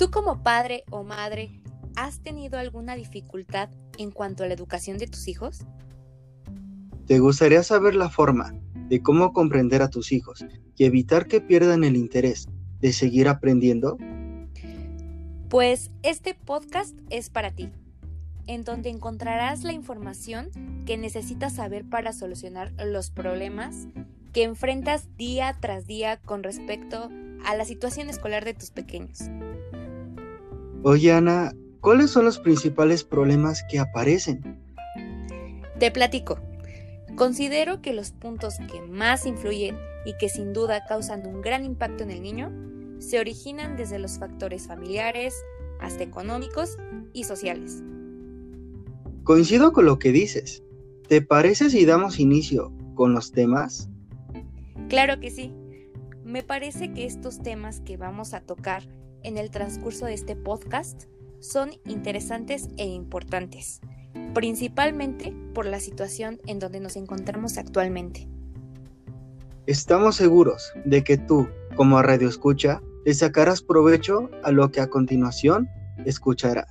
¿Tú como padre o madre has tenido alguna dificultad en cuanto a la educación de tus hijos? ¿Te gustaría saber la forma de cómo comprender a tus hijos y evitar que pierdan el interés de seguir aprendiendo? Pues este podcast es para ti, en donde encontrarás la información que necesitas saber para solucionar los problemas que enfrentas día tras día con respecto a la situación escolar de tus pequeños. Oye Ana, ¿cuáles son los principales problemas que aparecen? Te platico. Considero que los puntos que más influyen y que sin duda causan un gran impacto en el niño se originan desde los factores familiares hasta económicos y sociales. Coincido con lo que dices. ¿Te parece si damos inicio con los temas? Claro que sí. Me parece que estos temas que vamos a tocar en el transcurso de este podcast son interesantes e importantes, principalmente por la situación en donde nos encontramos actualmente. Estamos seguros de que tú, como radio escucha, le sacarás provecho a lo que a continuación escucharás.